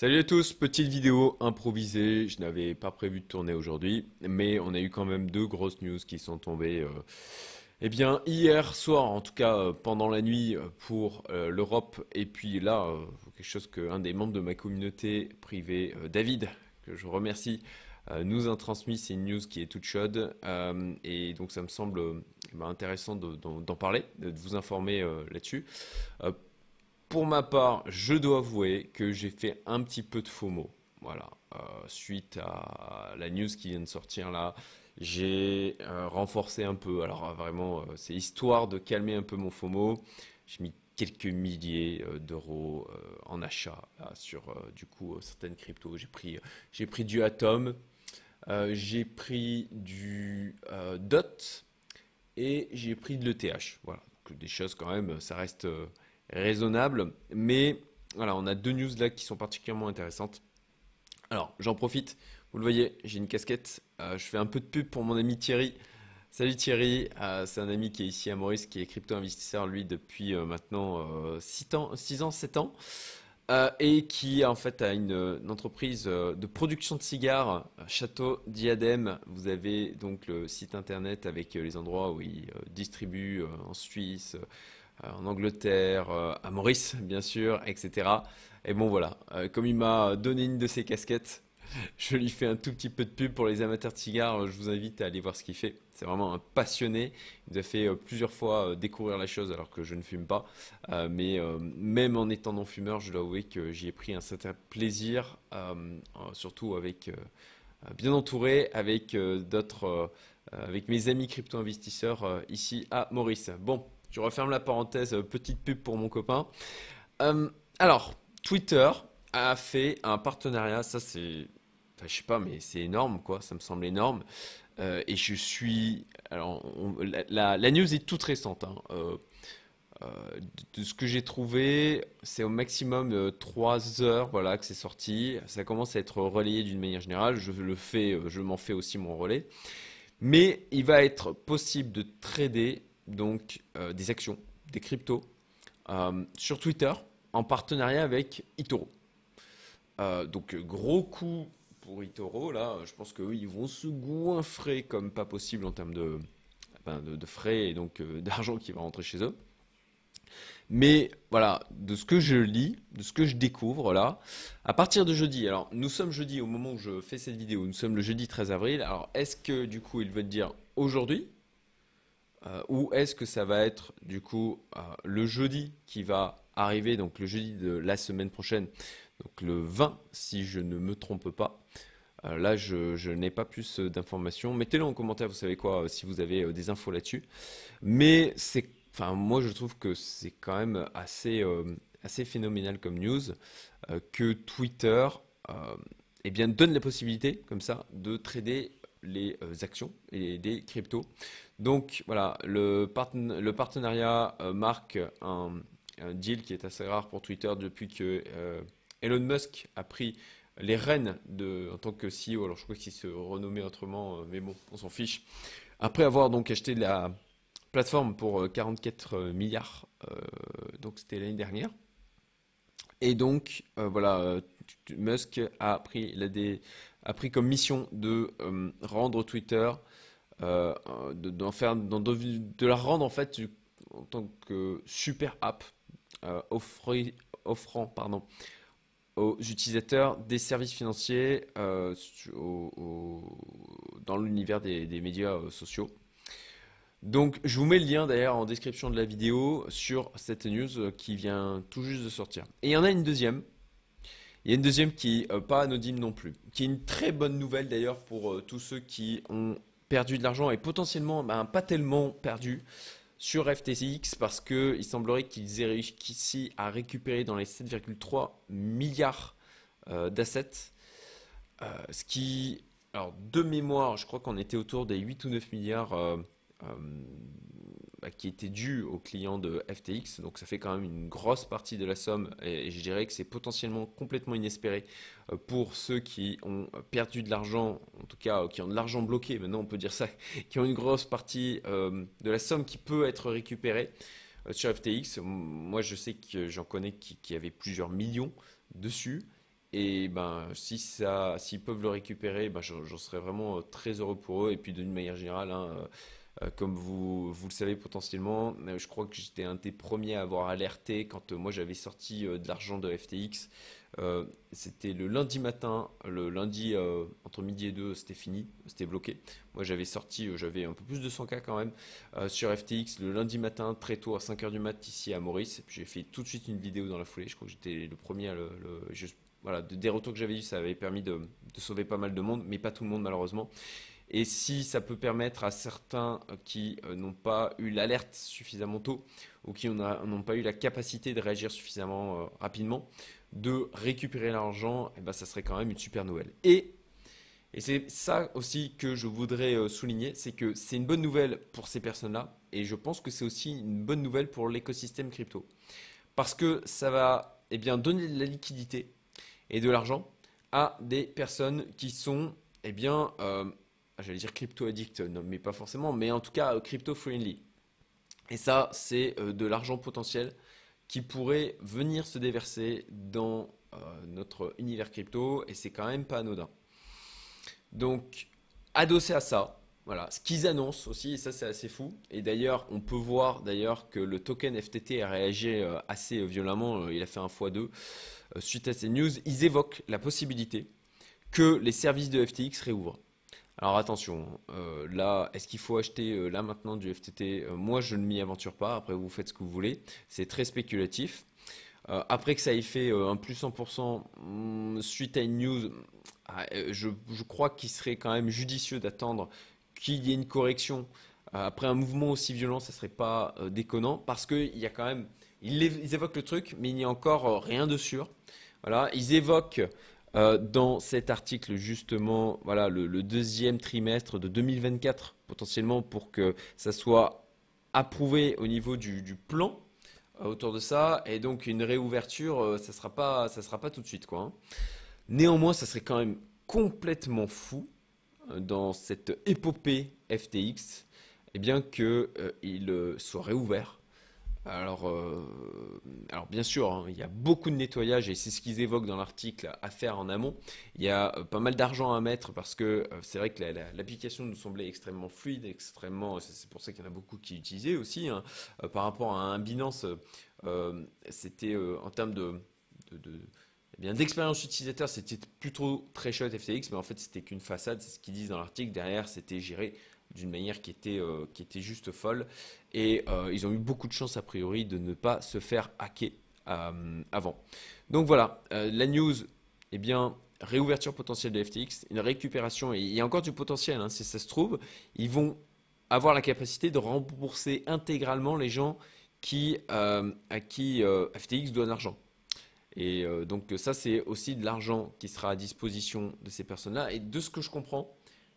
Salut à tous, petite vidéo improvisée, je n'avais pas prévu de tourner aujourd'hui, mais on a eu quand même deux grosses news qui sont tombées. euh, eh bien, hier soir, en tout cas euh, pendant la nuit euh, pour l'Europe, et puis là, quelque chose qu'un des membres de ma communauté privée, David, que je remercie, nous a transmis, c'est une news qui est toute chaude, et donc ça me semble eh ben, intéressant de- d'en parler, de vous informer là-dessus. Pour ma part, je dois avouer que j'ai fait un petit peu de FOMO. Voilà, Euh, suite à la news qui vient de sortir là, j'ai euh, renforcé un peu. Alors euh, vraiment, c'est histoire de calmer un peu mon FOMO. J'ai mis quelques milliers d'euros en achat sur du coup certaines cryptos. J'ai pris, du Atom, j'ai pris du DOT et j'ai pris de l'ETH. Voilà, des choses quand même, ça reste raisonnable. Mais voilà, on a deux news là qui sont particulièrement intéressantes. Alors, j'en profite. Vous le voyez, j'ai une casquette. Euh, je fais un peu de pub pour mon ami Thierry. Salut Thierry, Euh, c'est un ami qui est ici à Maurice, qui est crypto-investisseur, lui, depuis euh, maintenant 6 ans, 6 ans, 7 ans, et qui en fait a une, entreprise de production de cigares, Château Diadème. Vous avez donc le site internet avec les endroits où il distribue en Suisse, en Angleterre, euh, à Maurice, bien sûr, etc. Et bon, voilà, Euh, comme il m'a donné une de ses casquettes, je lui fais un tout petit peu de pub pour les amateurs de cigares. Je vous invite à aller voir ce qu'il fait. C'est vraiment un passionné. Il nous a fait euh, plusieurs fois euh, découvrir la chose alors que je ne fume pas. Euh, mais euh, même en étant non-fumeur, je dois avouer que j'y ai pris un certain plaisir, euh, euh, surtout avec euh, euh, bien entouré, avec euh, d'autres, euh, euh, avec mes amis crypto-investisseurs euh, ici à Maurice. Bon, je referme la parenthèse. euh, Petite pub pour mon copain. Euh, alors, Twitter a fait un partenariat. Ça, c'est Enfin, je sais pas, mais c'est énorme, quoi. Ça me semble énorme. Euh, et je suis. Alors, la, news est toute récente. hein. De, ce que j'ai trouvé, c'est au maximum euh, 3 heures, voilà, que c'est sorti. Ça commence à être relayé d'une manière générale. Je le fais, je m'en fais aussi mon relais. Mais il va être possible de trader donc euh, des actions, des cryptos euh, sur Twitter en partenariat avec eToro. Euh, donc gros coup pour eToro là, je pense qu'eux ils vont se goinfrer comme pas possible en termes de, de, frais et donc d'argent qui va rentrer chez eux. Mais voilà, de ce que je lis, de ce que je découvre là, à partir de jeudi, alors nous sommes jeudi au moment où je fais cette vidéo, nous sommes le jeudi 13 avril, alors est-ce que du coup il veut dire aujourd'hui euh, ou est-ce que ça va être du coup euh, le jeudi qui va arriver, donc le jeudi de la semaine prochaine, donc le 20 si je ne me trompe pas. Euh, là, je, n'ai pas plus euh, d'informations. Mettez-le en commentaire, vous savez quoi, si vous avez des infos là-dessus. Mais c'est, enfin, moi, je trouve que c'est quand même assez, assez phénoménal comme news que Twitter, eh bien, donne la possibilité, comme ça, de trader les euh, actions et des cryptos. Donc, voilà, le, le partenariat euh, marque un, deal qui est assez rare pour Twitter depuis que euh, Elon Musk a pris les rênes de, en tant que CEO, alors je crois qu'il se renommait autrement, mais bon, on s'en fiche. Après avoir donc acheté la plateforme pour euh, 44 milliards, donc c'était l'année dernière. Et donc, voilà, Musk a pris, la dé- a pris comme mission de euh, rendre Twitter, euh, de, faire, de la rendre en fait en tant que super app, euh, offrant, pardon, aux utilisateurs des services financiers euh, dans l'univers des, médias sociaux. Donc, je vous mets le lien d'ailleurs en description de la vidéo sur cette news qui vient tout juste de sortir. Et il y en a une deuxième. Il y a une deuxième qui est euh, pas anodine non plus, qui est une très bonne nouvelle d'ailleurs pour euh, tous ceux qui ont perdu de l'argent et potentiellement ben, pas tellement perdu sur FTX parce que il semblerait qu'ils aient réussi à récupérer dans les 7,3 milliards euh, d'assets, ce qui, alors de mémoire, je crois qu'on était autour des 8 ou 9 milliards qui étaient dus aux clients de FTX, donc ça fait quand même une grosse partie de la somme et, je dirais que c'est potentiellement complètement inespéré euh, pour ceux qui ont perdu de l'argent, en tout cas euh, qui ont de l'argent bloqué, maintenant on peut dire ça, qui ont une grosse partie euh, de la somme qui peut être récupérée euh, sur FTX. Moi je sais que j'en connais qui, avaient plusieurs millions dessus Et ben, si ça, s'ils peuvent le récupérer, ben, j'en serais vraiment très heureux pour eux. Et puis d'une manière générale, hein, euh, comme vous, vous le savez potentiellement, euh, je crois que j'étais un des premiers à avoir alerté quand euh, moi j'avais sorti de l'argent de FTX. c'était le lundi matin, le lundi entre midi et 2, c'était fini, c'était bloqué. Moi j'avais sorti, j'avais un peu plus de 100K quand même sur FTX le lundi matin, très tôt à 5h du mat ici à Maurice. J'ai fait tout de suite une vidéo dans la foulée, je crois que j'étais le premier à le... voilà, des retours que j'avais eu, ça avait permis de, sauver pas mal de monde, mais pas tout le monde malheureusement. Et si ça peut permettre à certains euh, qui euh, n'ont pas eu l'alerte suffisamment tôt ou qui n'ont pas eu la capacité de réagir suffisamment euh, rapidement, de récupérer l'argent, eh ben, ça serait quand même une super nouvelle. Et, c'est ça aussi que je voudrais souligner, c'est que c'est une bonne nouvelle pour ces personnes-là, et je pense que c'est aussi une bonne nouvelle pour l'écosystème crypto. Parce que ça va eh bien, donner de la liquidité et de l'argent à des personnes qui sont eh bien, j'allais dire crypto addict, non, mais pas forcément, mais en tout cas euh, crypto friendly. Et ça, c'est euh, de l'argent potentiel qui pourrait venir se déverser dans euh, notre univers crypto, et c'est quand même pas anodin. Donc, adossé à ça, voilà, ce qu'ils annoncent aussi, et ça c'est assez fou. Et d'ailleurs, on peut voir d'ailleurs que le token FTT a réagi assez violemment. Il a fait un x2 suite à ces news. Ils évoquent la possibilité que les services de FTX réouvrent. Alors attention, euh, là, est-ce qu'il faut acheter euh, là maintenant du FTT euh, Moi, je ne m'y aventure pas. Après, vous faites ce que vous voulez. C'est très spéculatif. après que ça ait fait un plus 100% mm, suite à une news, ah, je, crois qu'il serait quand même judicieux d'attendre qu'il y ait une correction. après un mouvement aussi violent, ça serait pas déconnant parce qu'il y a quand même, ils, évoquent le truc, mais il n'y a encore rien de sûr. Voilà, ils évoquent euh, dans cet article justement voilà le, deuxième trimestre de 2024 potentiellement pour que ça soit approuvé au niveau du, plan euh, autour de ça et donc une réouverture euh, ça sera pas ça sera pas tout de suite quoi. Hein. Néanmoins ça serait quand même complètement fou dans cette épopée FTX eh bien qu'il soit réouvert alors, euh, alors bien sûr, hein, il y a beaucoup de nettoyage et c'est ce qu'ils évoquent dans l'article à faire en amont. Il y a euh, pas mal d'argent à mettre parce que euh, c'est vrai que l'application nous semblait extrêmement fluide, extrêmement. C'est pour ça qu'il y en a beaucoup qui utilisaient aussi. Hein. par rapport à un Binance, c'était en termes de, eh bien d'expérience utilisateur, c'était plutôt très chouette FTX, mais en fait c'était qu'une façade, c'est ce qu'ils disent dans l'article. Derrière, c'était géré d'une manière qui était, euh, qui était juste folle. Et euh, ils ont eu beaucoup de chance, a priori, de ne pas se faire hacker euh, avant. Donc voilà, la news, eh bien, réouverture potentielle de FTX, une récupération, et il y a encore du potentiel, hein, si ça se trouve, ils vont avoir la capacité de rembourser intégralement les gens qui, à qui FTX doit de l'argent. Et donc ça, c'est aussi de l'argent qui sera à disposition de ces personnes-là. Et de ce que je comprends,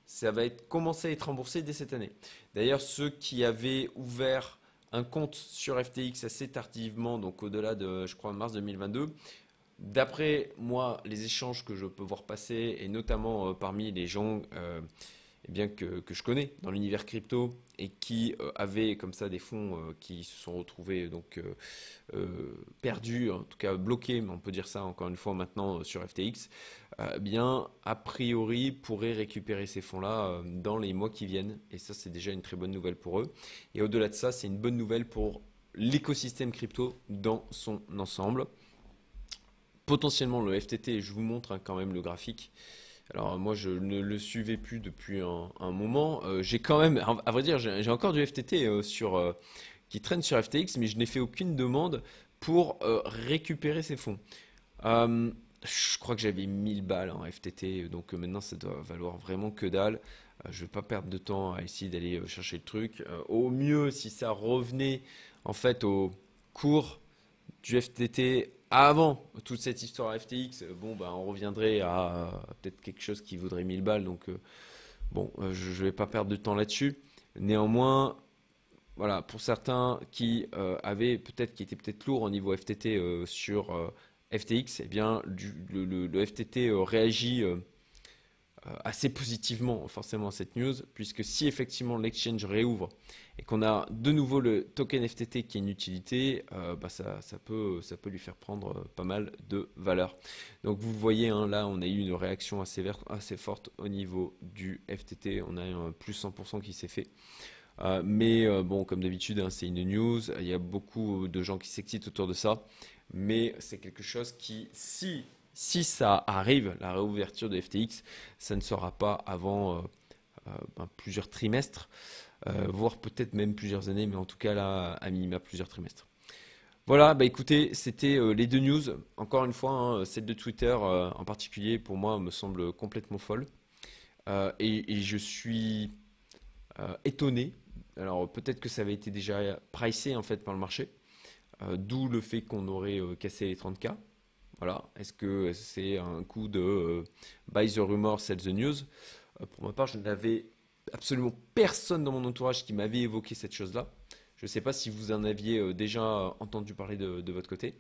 ça va être, commencer à être remboursé dès cette année. D'ailleurs, ceux qui avaient ouvert un compte sur FTX assez tardivement, donc au-delà de, je crois, mars 2022, d'après moi, les échanges que je peux voir passer, et notamment euh, parmi les gens euh, eh bien, que, je connais dans l'univers crypto et qui euh, avaient comme ça des fonds euh, qui se sont retrouvés donc euh, perdus, en tout cas bloqués, mais on peut dire ça encore une fois maintenant sur FTX, eh bien a priori pourraient récupérer ces fonds-là dans les mois qui viennent. Et ça c'est déjà une très bonne nouvelle pour eux. Et au-delà de ça, c'est une bonne nouvelle pour l'écosystème crypto dans son ensemble. Potentiellement le FTT, je vous montre hein, quand même le graphique. Alors moi je ne le suivais plus depuis un, moment. Euh, j'ai quand même, à vrai dire, j'ai encore du FTT euh, sur, euh, qui traîne sur FTX, mais je n'ai fait aucune demande pour récupérer ces fonds. je crois que j'avais 1000 balles en FTT, donc maintenant ça doit valoir vraiment que dalle. je ne vais pas perdre de temps à essayer d'aller chercher le truc. au mieux, si ça revenait en fait au cours du FTT avant toute cette histoire FTX, euh, bon, bah, on reviendrait à euh, peut-être quelque chose qui vaudrait 1000 balles. Donc, euh, bon, je ne vais pas perdre de temps là-dessus. Néanmoins, voilà, pour certains qui avaient peut-être, qui étaient peut-être lourds au niveau FTT sur FTX, eh bien, le, FTT réagit assez positivement forcément cette news, puisque si effectivement l'exchange réouvre et qu'on a de nouveau le token FTT qui est une utilité, euh, bah ça, peut, ça peut lui faire prendre euh, pas mal de valeur. Donc vous voyez, hein, là on a eu une réaction assez, assez forte au niveau du FTT, on a un plus 100% qui s'est fait. Euh, mais bon, comme d'habitude, hein, c'est une news, il y a beaucoup de gens qui s'excitent autour de ça, mais c'est quelque chose qui, si, si ça arrive, la réouverture de FTX, ça ne sera pas avant ben, plusieurs trimestres. Euh, voire peut-être même plusieurs années, mais en tout cas là, à minima plusieurs trimestres. Voilà, bah écoutez, c'était euh, les deux news. Encore une fois, hein, celle de Twitter euh, en particulier, pour moi, me semble complètement folle. Et, je suis étonné. Alors peut-être que ça avait été déjà pricé en fait par le marché, d'où le fait qu'on aurait cassé les 30K. Voilà, est-ce que c'est un coup de buy the rumor, sell the news? Pour ma part, je n'avais absolument personne dans mon entourage qui m'avait évoqué cette chose-là. Je ne sais pas si vous en aviez euh, déjà entendu parler de, votre côté.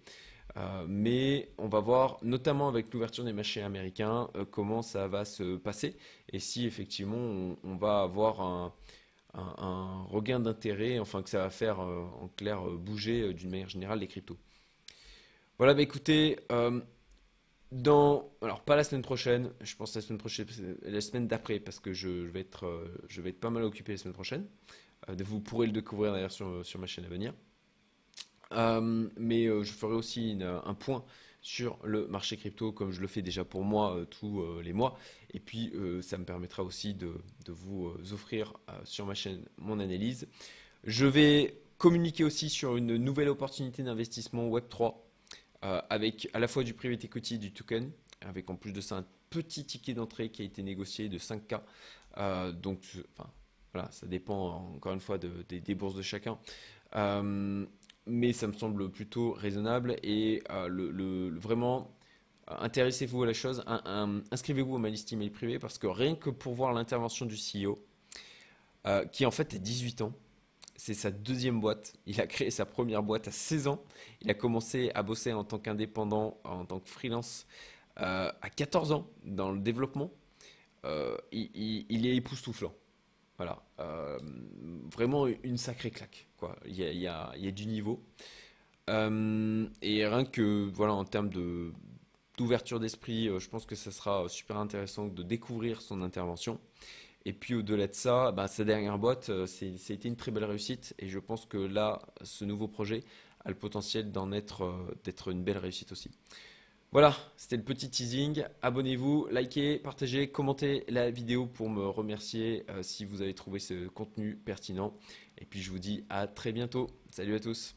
Euh, mais on va voir, notamment avec l'ouverture des marchés américains, euh, comment ça va se passer et si effectivement on, va avoir un, regain d'intérêt, enfin que ça va faire en clair bouger d'une manière générale les cryptos. Voilà, bah écoutez, dans, alors pas la semaine prochaine, je pense la semaine prochaine, la semaine d'après, parce que je, vais être, euh, je vais être pas mal occupé la semaine prochaine. Euh, vous pourrez le découvrir d'ailleurs sur, sur ma chaîne à venir. Euh, mais je ferai aussi un point sur le marché crypto, comme je le fais déjà pour moi tous les mois. Et puis, ça me permettra aussi de, de vous offrir sur ma chaîne mon analyse. Je vais communiquer aussi sur une nouvelle opportunité d'investissement Web3 euh, avec à la fois du private equity du token, avec en plus de ça un petit ticket d'entrée qui a été négocié de 5K. Euh, donc, enfin, voilà, ça dépend encore une fois des bourses de chacun. Euh, mais ça me semble plutôt raisonnable et le, vraiment intéressez-vous à la chose, inscrivez-vous à ma liste email privée parce que rien que pour voir l'intervention du CEO, qui en fait est 18 ans, c'est sa deuxième boîte. Il a créé sa première boîte à 16 ans. Il a commencé à bosser en tant qu'indépendant, en tant que freelance euh, à 14 ans dans le développement. Euh, il, est époustouflant. Voilà. Euh, vraiment une sacrée claque. Il, y a, du niveau. et rien que voilà, en termes d'ouverture d'esprit, je pense que ça sera super intéressant de découvrir son intervention. Et puis au-delà de ça, bah, sa dernière boîte, euh, c'était une très belle réussite. Et je pense que là, ce nouveau projet a le potentiel d'en être, euh, d'être une belle réussite aussi. Voilà, c'était le petit teasing. Abonnez-vous, likez, partagez, commentez la vidéo pour me remercier euh, si vous avez trouvé ce contenu pertinent. Et puis je vous dis à très bientôt. Salut à tous.